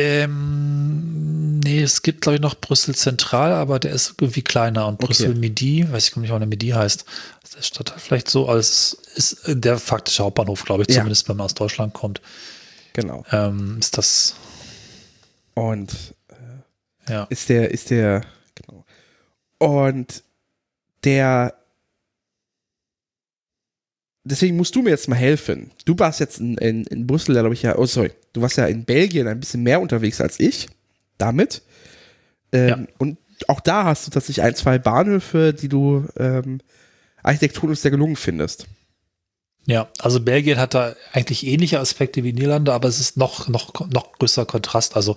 Ähm, nee, es gibt, glaube ich, noch Brüssel Zentral, aber der ist irgendwie kleiner. Und Brüssel okay. Midi, weiß ich gar nicht, ob der Midi heißt, ist der Stadtteil vielleicht so, aber es ist der faktische Hauptbahnhof, glaube ich, ja. zumindest wenn man aus Deutschland kommt. Genau. Ähm, ist das. Und äh, ja. ist der, ist der, genau. Und der deswegen musst du mir jetzt mal helfen. Du warst jetzt in, in, in Brüssel, glaube ich, ja, oh sorry, du warst ja in Belgien ein bisschen mehr unterwegs als ich damit. Ähm, ja. Und auch da hast du tatsächlich ein, zwei Bahnhöfe, die du ähm, architektonisch sehr gelungen findest. Ja, also Belgien hat da eigentlich ähnliche Aspekte wie Niederlande, aber es ist noch, noch, noch größer Kontrast. Also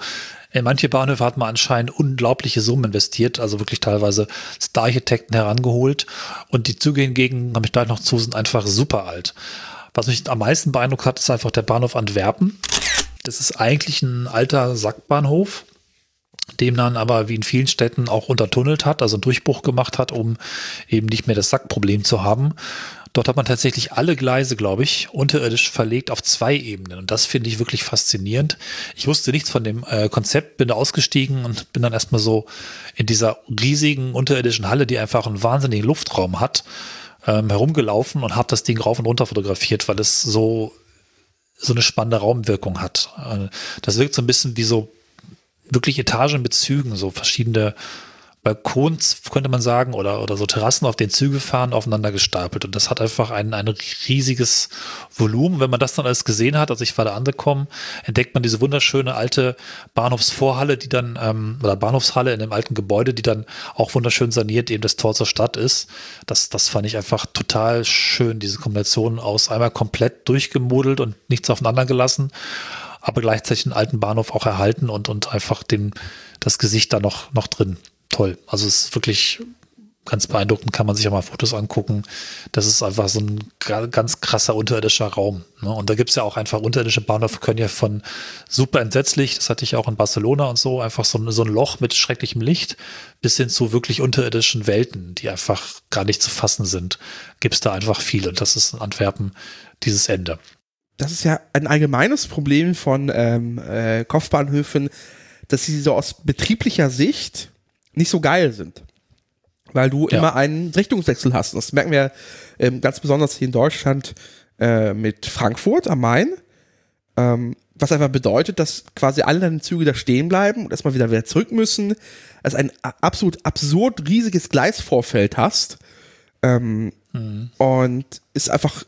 in manche Bahnhöfe hat man anscheinend unglaubliche Summen investiert, also wirklich teilweise Star-Architekten herangeholt. Und die Züge hingegen, habe ich da noch zu, sind einfach super alt. Was mich am meisten beeindruckt hat, ist einfach der Bahnhof Antwerpen. Das ist eigentlich ein alter Sackbahnhof, dem dann aber wie in vielen Städten auch untertunnelt hat, also einen Durchbruch gemacht hat, um eben nicht mehr das Sackproblem zu haben. Dort hat man tatsächlich alle Gleise, glaube ich, unterirdisch verlegt auf zwei Ebenen. Und das finde ich wirklich faszinierend. Ich wusste nichts von dem äh, Konzept, bin da ausgestiegen und bin dann erstmal so in dieser riesigen unterirdischen Halle, die einfach einen wahnsinnigen Luftraum hat, ähm, herumgelaufen und habe das Ding rauf und runter fotografiert, weil es so, so eine spannende Raumwirkung hat. Äh, das wirkt so ein bisschen wie so wirklich Etagenbezügen, so verschiedene Balkons, könnte man sagen, oder, oder so Terrassen, auf den Züge fahren, aufeinander gestapelt. Und das hat einfach ein, ein riesiges Volumen. Wenn man das dann alles gesehen hat, als ich war da angekommen, entdeckt man diese wunderschöne alte Bahnhofsvorhalle, die dann, ähm, oder Bahnhofshalle in dem alten Gebäude, die dann auch wunderschön saniert eben das Tor zur Stadt ist. Das, das fand ich einfach total schön, diese Kombination aus einmal komplett durchgemodelt und nichts aufeinander gelassen, aber gleichzeitig den alten Bahnhof auch erhalten und, und einfach den, das Gesicht da noch, noch drin toll. Also es ist wirklich ganz beeindruckend, kann man sich auch mal Fotos angucken. Das ist einfach so ein ganz krasser unterirdischer Raum. Ne? Und da gibt es ja auch einfach unterirdische Bahnhöfe, können ja von super entsetzlich, das hatte ich auch in Barcelona und so, einfach so, so ein Loch mit schrecklichem Licht, bis hin zu wirklich unterirdischen Welten, die einfach gar nicht zu fassen sind. Gibt es da einfach viel. Und das ist in Antwerpen dieses Ende. Das ist ja ein allgemeines Problem von ähm, äh, Kopfbahnhöfen, dass sie so aus betrieblicher Sicht nicht so geil sind. Weil du ja. immer einen Richtungswechsel hast. Das merken wir ähm, ganz besonders hier in Deutschland äh, mit Frankfurt am Main. Ähm, was einfach bedeutet, dass quasi alle deine Züge da stehen bleiben und erstmal wieder wieder zurück müssen. Also ein absolut absurd riesiges Gleisvorfeld hast. Ähm, mhm. Und ist einfach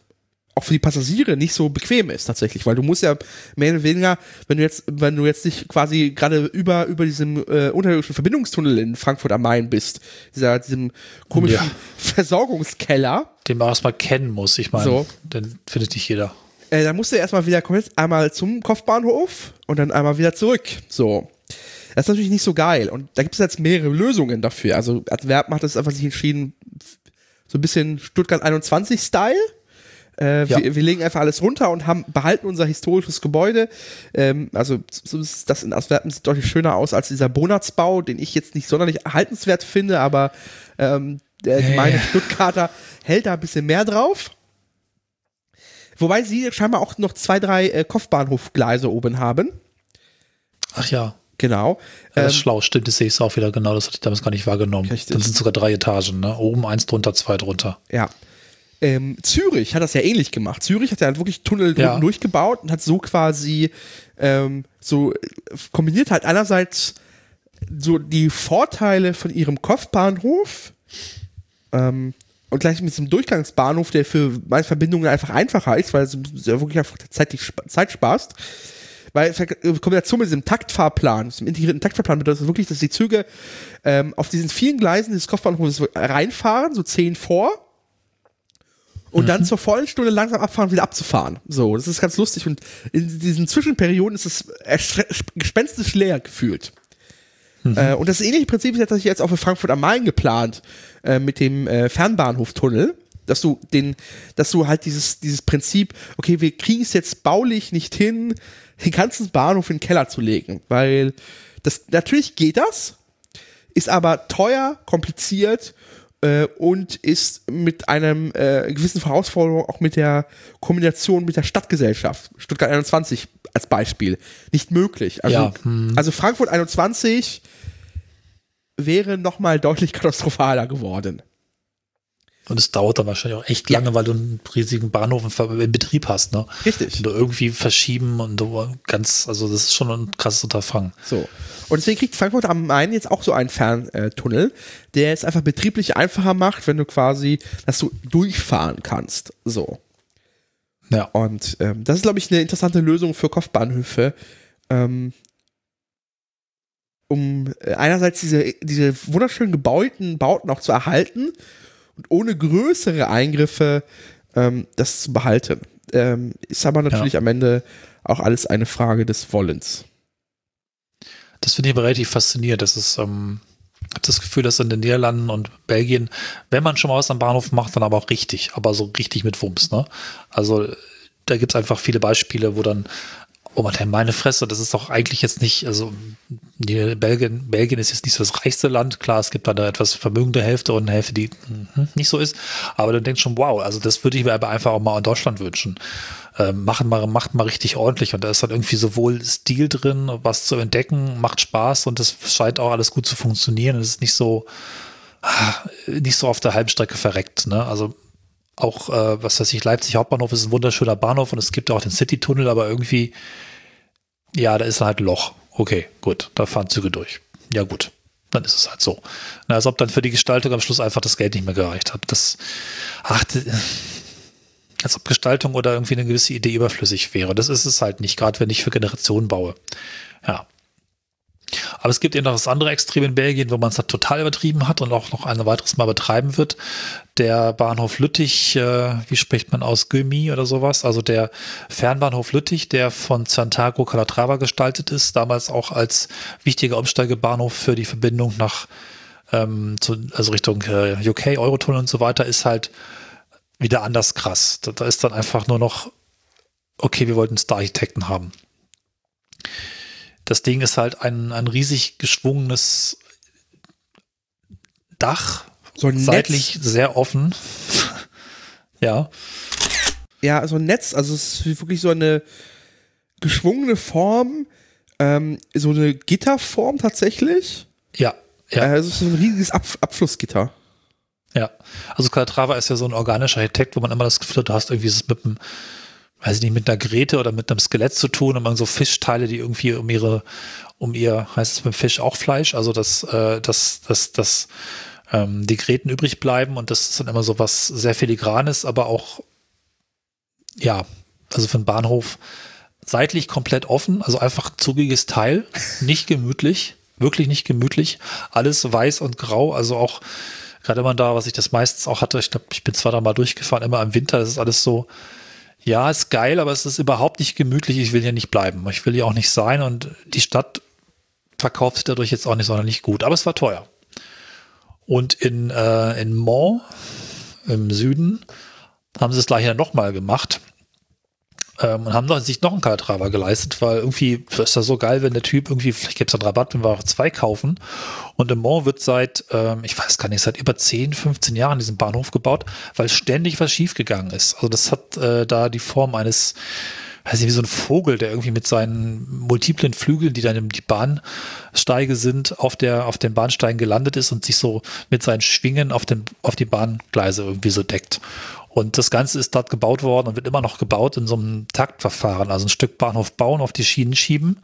auch für die Passagiere nicht so bequem ist tatsächlich, weil du musst ja mehr oder weniger, wenn du jetzt, wenn du jetzt nicht quasi gerade über über diesem äh, unterirdischen Verbindungstunnel in Frankfurt am Main bist, dieser diesem komischen ja. Versorgungskeller, den man erstmal kennen muss. Ich meine, so. den findet nicht jeder. Äh, dann musst du erstmal wieder komplett einmal zum Kopfbahnhof und dann einmal wieder zurück. So. Das ist natürlich nicht so geil. Und da gibt es jetzt mehrere Lösungen dafür. Also Adverb hat das einfach sich entschieden, so ein bisschen Stuttgart 21 Style äh, ja. wir, wir, legen einfach alles runter und haben behalten unser historisches Gebäude. Ähm, also das in Antwerpen sieht deutlich schöner aus als dieser Bonatzbau, den ich jetzt nicht sonderlich erhaltenswert finde, aber ähm, der hey. Stuttgarter hält da ein bisschen mehr drauf. Wobei sie scheinbar auch noch zwei, drei äh, Kopfbahnhofgleise oben haben. Ach ja. Genau. Ja, das ist ähm, schlau, stimmt, das sehe ich auch wieder genau, das hatte ich damals gar nicht wahrgenommen. Richtig. Dann sind sogar drei Etagen, ne? Oben eins drunter, zwei drunter. Ja. Ähm, Zürich hat das ja ähnlich gemacht. Zürich hat ja wirklich Tunnel ja. durchgebaut und hat so quasi ähm, so kombiniert halt einerseits so die Vorteile von ihrem Kopfbahnhof ähm, und gleich mit diesem Durchgangsbahnhof, der für meine Verbindungen einfach einfacher ist, weil es ja wirklich einfach Zeit, Zeit sparst. Weil in Kombination mit diesem Taktfahrplan, diesem integrierten Taktfahrplan bedeutet das wirklich, dass die Züge ähm, auf diesen vielen Gleisen des Kopfbahnhofs reinfahren, so zehn vor, und mhm. dann zur vollen Stunde langsam abfahren wieder abzufahren. So, das ist ganz lustig. Und in diesen Zwischenperioden ist es gespenstisch leer gefühlt. Mhm. Äh, und das ähnliche Prinzip ist tatsächlich jetzt auch für Frankfurt am Main geplant, äh, mit dem äh, Fernbahnhoftunnel. Dass du den, dass du halt dieses, dieses Prinzip, okay, wir kriegen es jetzt baulich nicht hin, den ganzen Bahnhof in den Keller zu legen. Weil das, natürlich geht das, ist aber teuer, kompliziert äh, und ist mit einem äh, gewissen Herausforderung auch mit der Kombination mit der Stadtgesellschaft, Stuttgart 21 als Beispiel, nicht möglich. Also, ja, hm. also Frankfurt 21 wäre nochmal deutlich katastrophaler geworden. Und es dauert dann wahrscheinlich auch echt lange, ja. weil du einen riesigen Bahnhof in Betrieb hast, ne? Richtig. Und du irgendwie verschieben und du ganz, also das ist schon ein krasses Unterfangen. So. Und deswegen kriegt Frankfurt am Main jetzt auch so einen Ferntunnel, der es einfach betrieblich einfacher macht, wenn du quasi, dass du durchfahren kannst. So. Ja. Und ähm, das ist, glaube ich, eine interessante Lösung für Kopfbahnhöfe. Ähm, um äh, einerseits diese, diese wunderschönen gebauten Bauten auch zu erhalten und ohne größere Eingriffe ähm, das zu behalten. Ähm, ist aber natürlich ja. am Ende auch alles eine Frage des Wollens. Das finde ich aber relativ faszinierend. Das ist, ähm, das Gefühl, dass in den Niederlanden und Belgien, wenn man schon mal was am Bahnhof macht, dann aber auch richtig, aber so richtig mit Wumms. Ne? Also da gibt es einfach viele Beispiele, wo dann Oh man, meine Fresse, das ist doch eigentlich jetzt nicht, also Belgien, Belgien ist jetzt nicht so das reichste Land. Klar, es gibt da eine etwas vermögende Hälfte und eine Hälfte, die hm, nicht so ist. Aber du denkst schon, wow, also das würde ich mir aber einfach auch mal in Deutschland wünschen. Ähm, machen mal, macht mal richtig ordentlich. Und da ist dann irgendwie sowohl Stil drin, was zu entdecken, macht Spaß und das scheint auch alles gut zu funktionieren. Es ist nicht so, ah, nicht so auf der Halbstrecke verreckt. Ne? Also auch, äh, was weiß ich, Leipzig Hauptbahnhof ist ein wunderschöner Bahnhof und es gibt auch den City-Tunnel, aber irgendwie, ja, da ist halt Loch. Okay, gut, da fahren Züge durch. Ja, gut, dann ist es halt so. Na, als ob dann für die Gestaltung am Schluss einfach das Geld nicht mehr gereicht hat. Das, ach, als ob Gestaltung oder irgendwie eine gewisse Idee überflüssig wäre. Das ist es halt nicht, gerade wenn ich für Generationen baue. Ja. Aber es gibt eben noch das andere Extrem in Belgien, wo man es halt total übertrieben hat und auch noch ein weiteres Mal betreiben wird. Der Bahnhof Lüttich, äh, wie spricht man aus, Gömi oder sowas, also der Fernbahnhof Lüttich, der von Santiago Calatrava gestaltet ist, damals auch als wichtiger Umsteigebahnhof für die Verbindung nach, ähm, zu, also Richtung äh, UK, Eurotunnel und so weiter, ist halt wieder anders krass. Da, da ist dann einfach nur noch, okay, wir wollten Star-Architekten haben. Das Ding ist halt ein, ein riesig geschwungenes Dach, so ein seitlich Netz. sehr offen. ja. Ja, so ein Netz, also es ist wirklich so eine geschwungene Form, ähm, so eine Gitterform tatsächlich. Ja, ja. Also es ist so ein riesiges Ab Abflussgitter. Ja, also Calatrava ist ja so ein organischer Architekt, wo man immer das Gefühl hat, du hast irgendwie es mit einem weiß ich nicht, mit einer Grete oder mit einem Skelett zu tun und man so Fischteile, die irgendwie um ihre, um ihr, heißt es beim Fisch auch Fleisch, also dass, äh, dass, dass, dass ähm, die Gräten übrig bleiben und das ist dann immer so was sehr filigranes, aber auch, ja, also für einen Bahnhof seitlich komplett offen, also einfach zugiges Teil, nicht gemütlich, wirklich nicht gemütlich, alles weiß und grau, also auch gerade immer da, was ich das meistens auch hatte, ich glaube, ich bin zwar da mal durchgefahren, immer im Winter, das ist alles so, ja, ist geil, aber es ist überhaupt nicht gemütlich. Ich will hier nicht bleiben. Ich will hier auch nicht sein und die Stadt verkauft sich dadurch jetzt auch nicht sonderlich gut. Aber es war teuer. Und in, äh, in Mont im Süden haben sie es gleich nochmal gemacht ähm, und haben sich noch einen Calatrava geleistet, weil irgendwie ist das so geil, wenn der Typ irgendwie, vielleicht gibt es einen Rabatt, wenn wir auch zwei kaufen. Und im Mont wird seit, ähm, ich weiß gar nicht, seit über 10, 15 Jahren diesen Bahnhof gebaut, weil ständig was schiefgegangen ist. Also das hat äh, da die Form eines, weiß nicht, wie so ein Vogel, der irgendwie mit seinen multiplen Flügeln, die dann in die Bahnsteige sind, auf der, auf den Bahnsteigen gelandet ist und sich so mit seinen Schwingen auf den, auf die Bahngleise irgendwie so deckt. Und das Ganze ist dort gebaut worden und wird immer noch gebaut in so einem Taktverfahren. Also ein Stück Bahnhof bauen, auf die Schienen schieben,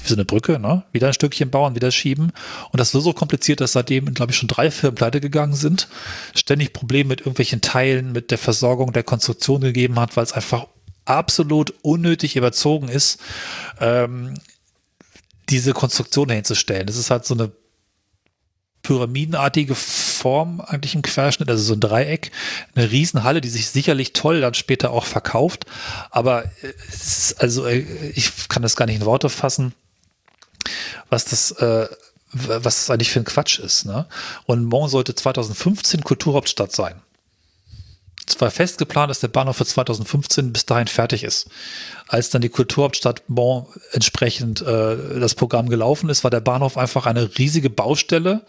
wie so eine Brücke, ne? Wieder ein Stückchen bauen, wieder schieben. Und das war so kompliziert, dass seitdem, glaube ich, schon drei Firmen pleite gegangen sind. Ständig Probleme mit irgendwelchen Teilen, mit der Versorgung der Konstruktion gegeben hat, weil es einfach absolut unnötig überzogen ist, ähm, diese Konstruktion hinzustellen. Das ist halt so eine pyramidenartige Form eigentlich im Querschnitt, also so ein Dreieck, eine Riesenhalle, die sich sicherlich toll dann später auch verkauft, aber ist also äh, ich kann das gar nicht in Worte fassen, was das äh, was das eigentlich für ein Quatsch ist. Ne? Und Mont sollte 2015 Kulturhauptstadt sein zwar fest geplant, dass der Bahnhof für 2015 bis dahin fertig ist. Als dann die Kulturhauptstadt Bonn entsprechend äh, das Programm gelaufen ist, war der Bahnhof einfach eine riesige Baustelle.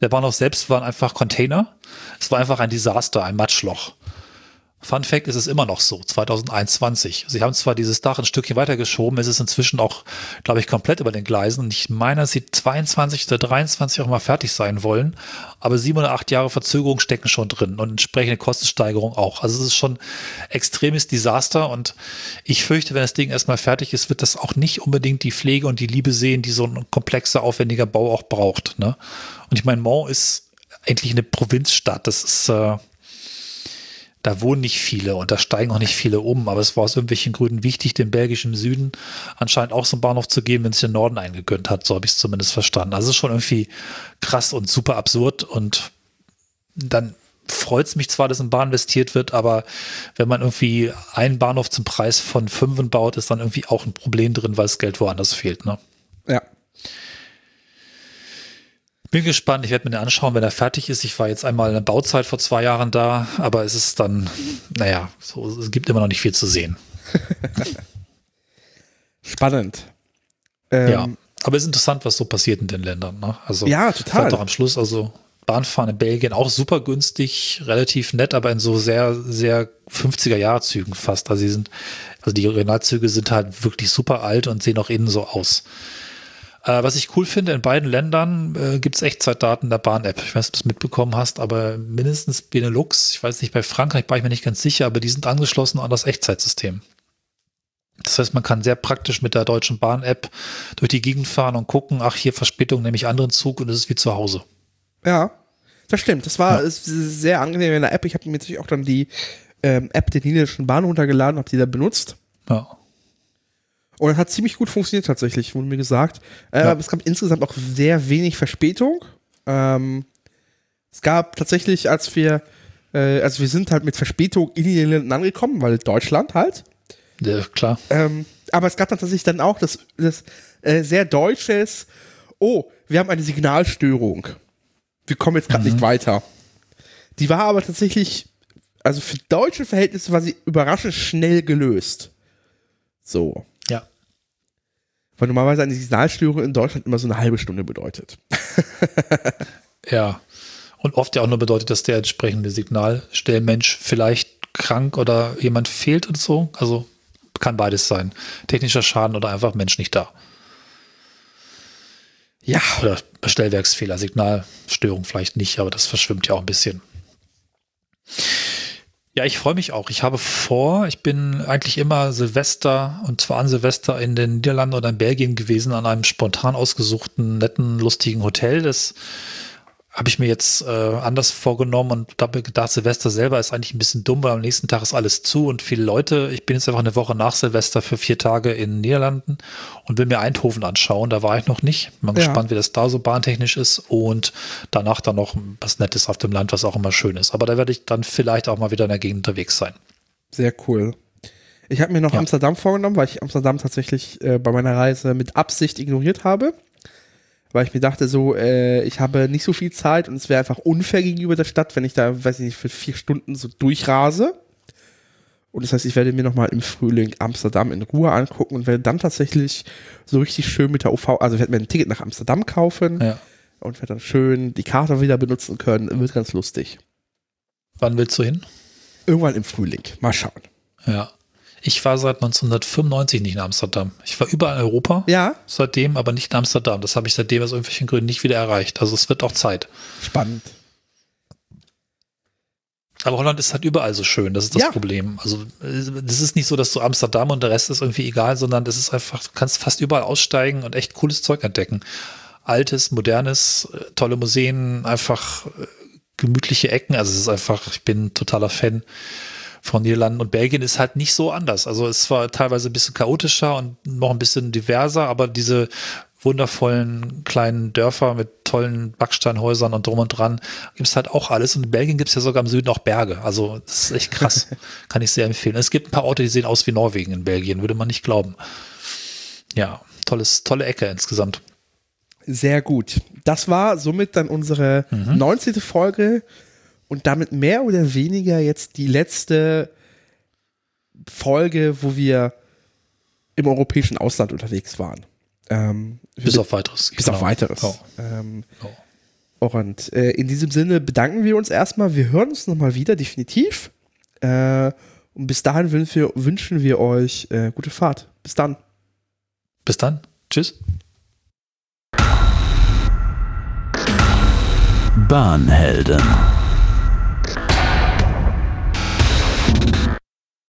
Der Bahnhof selbst waren einfach Container. Es war einfach ein Desaster, ein Matschloch. Fun Fact ist es immer noch so, 2021. Sie haben zwar dieses Dach ein Stückchen weitergeschoben, es ist inzwischen auch, glaube ich, komplett über den Gleisen. Ich meine, dass sie 22 oder 23 auch mal fertig sein wollen, aber sieben oder acht Jahre Verzögerung stecken schon drin und entsprechende Kostensteigerung auch. Also es ist schon extremes Desaster und ich fürchte, wenn das Ding erstmal fertig ist, wird das auch nicht unbedingt die Pflege und die Liebe sehen, die so ein komplexer, aufwendiger Bau auch braucht. Ne? Und ich meine, Mont ist eigentlich eine Provinzstadt. Das ist äh, da wohnen nicht viele und da steigen auch nicht viele um, aber es war aus irgendwelchen Gründen wichtig, dem belgischen Süden anscheinend auch so einen Bahnhof zu geben, wenn es den Norden eingegönnt hat, so habe ich es zumindest verstanden. Also es ist schon irgendwie krass und super absurd und dann freut es mich zwar, dass in Bahn investiert wird, aber wenn man irgendwie einen Bahnhof zum Preis von fünf baut, ist dann irgendwie auch ein Problem drin, weil das Geld woanders fehlt. Ne? Ja, bin gespannt, ich werde mir den anschauen, wenn er fertig ist. Ich war jetzt einmal in der Bauzeit vor zwei Jahren da, aber es ist dann, naja, so, es gibt immer noch nicht viel zu sehen. Spannend. Ähm, ja, aber es ist interessant, was so passiert in den Ländern. Ne? Also, ja, total. Doch am Schluss, also Bahnfahren in Belgien auch super günstig, relativ nett, aber in so sehr, sehr 50er-Jahre-Zügen fast. Also, sie sind, also die Originalzüge sind halt wirklich super alt und sehen auch innen so aus. Äh, was ich cool finde, in beiden Ländern äh, gibt es Echtzeitdaten der Bahn-App. Ich weiß nicht, ob du das mitbekommen hast, aber mindestens Benelux, ich weiß nicht, bei Frankreich war ich mir nicht ganz sicher, aber die sind angeschlossen an das Echtzeitsystem. Das heißt, man kann sehr praktisch mit der Deutschen Bahn-App durch die Gegend fahren und gucken, ach, hier Verspätung, nehme ich anderen Zug und es ist wie zu Hause. Ja, das stimmt. Das war ja. sehr angenehm in der App. Ich habe mir natürlich auch dann die ähm, App der Niederländischen Bahn runtergeladen, habe die da benutzt. Ja. Und es hat ziemlich gut funktioniert tatsächlich, wurde mir gesagt. Äh, ja. Es gab insgesamt auch sehr wenig Verspätung. Ähm, es gab tatsächlich, als wir, äh, also wir sind halt mit Verspätung in den Ländern angekommen, weil Deutschland halt. Ja, klar. Ähm, aber es gab dann tatsächlich dann auch das, das äh, sehr deutsches, oh, wir haben eine Signalstörung. Wir kommen jetzt gerade mhm. nicht weiter. Die war aber tatsächlich, also für deutsche Verhältnisse war sie überraschend schnell gelöst. So. Weil normalerweise eine Signalstörung in Deutschland immer so eine halbe Stunde bedeutet. ja. Und oft ja auch nur bedeutet, dass der entsprechende Signalstellmensch vielleicht krank oder jemand fehlt und so. Also kann beides sein. Technischer Schaden oder einfach Mensch nicht da. Ja. Oder Stellwerksfehler, Signalstörung vielleicht nicht, aber das verschwimmt ja auch ein bisschen. Ja, ich freue mich auch. Ich habe vor, ich bin eigentlich immer Silvester und zwar an Silvester in den Niederlanden oder in Belgien gewesen, an einem spontan ausgesuchten, netten, lustigen Hotel. Das habe ich mir jetzt äh, anders vorgenommen und da habe ich gedacht, Silvester selber ist eigentlich ein bisschen dumm, weil am nächsten Tag ist alles zu und viele Leute. Ich bin jetzt einfach eine Woche nach Silvester für vier Tage in den Niederlanden und will mir Eindhoven anschauen. Da war ich noch nicht. Bin ja. gespannt, wie das da so bahntechnisch ist und danach dann noch was Nettes auf dem Land, was auch immer schön ist. Aber da werde ich dann vielleicht auch mal wieder in der Gegend unterwegs sein. Sehr cool. Ich habe mir noch ja. Amsterdam vorgenommen, weil ich Amsterdam tatsächlich äh, bei meiner Reise mit Absicht ignoriert habe weil ich mir dachte so, äh, ich habe nicht so viel Zeit und es wäre einfach unfair gegenüber der Stadt, wenn ich da, weiß ich nicht, für vier Stunden so durchrase. Und das heißt, ich werde mir nochmal im Frühling Amsterdam in Ruhe angucken und werde dann tatsächlich so richtig schön mit der UV, also ich werde mir ein Ticket nach Amsterdam kaufen ja. und werde dann schön die Karte wieder benutzen können. Wird ganz lustig. Wann willst du hin? Irgendwann im Frühling. Mal schauen. Ja. Ich war seit 1995 nicht in Amsterdam. Ich war überall in Europa. Ja. Seitdem, aber nicht in Amsterdam. Das habe ich seitdem aus irgendwelchen Gründen nicht wieder erreicht. Also es wird auch Zeit. Spannend. Aber Holland ist halt überall so schön, das ist das ja. Problem. Also das ist nicht so, dass du Amsterdam und der Rest ist irgendwie egal, sondern das ist einfach, du kannst fast überall aussteigen und echt cooles Zeug entdecken. Altes, modernes, äh, tolle Museen, einfach äh, gemütliche Ecken. Also es ist einfach, ich bin totaler Fan von Niederlanden und Belgien ist halt nicht so anders. Also es war teilweise ein bisschen chaotischer und noch ein bisschen diverser, aber diese wundervollen kleinen Dörfer mit tollen Backsteinhäusern und drum und dran gibt es halt auch alles. Und in Belgien gibt es ja sogar im Süden auch Berge. Also das ist echt krass. Kann ich sehr empfehlen. Es gibt ein paar Orte, die sehen aus wie Norwegen in Belgien, würde man nicht glauben. Ja, tolles, tolle Ecke insgesamt. Sehr gut. Das war somit dann unsere mhm. 19. Folge und damit mehr oder weniger jetzt die letzte Folge, wo wir im europäischen Ausland unterwegs waren. Ähm, bis auf weiteres. Bis genau. auf weiteres. Oh. Ähm, oh. Und äh, in diesem Sinne bedanken wir uns erstmal. Wir hören uns nochmal wieder, definitiv. Äh, und bis dahin wünschen wir, wünschen wir euch äh, gute Fahrt. Bis dann. Bis dann. Tschüss. Bahnhelden.